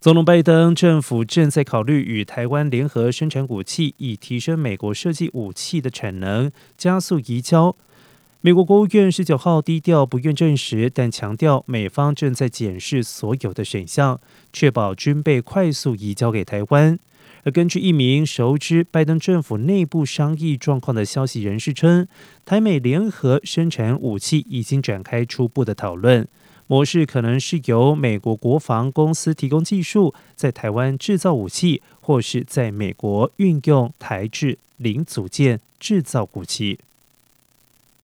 总统拜登政府正在考虑与台湾联合生产武器，以提升美国设计武器的产能，加速移交。美国国务院十九号低调不愿证实，但强调美方正在检视所有的选项，确保军备快速移交给台湾。而根据一名熟知拜登政府内部商议状况的消息人士称，台美联合生产武器已经展开初步的讨论。模式可能是由美国国防公司提供技术，在台湾制造武器，或是在美国运用台制零组件制造武器。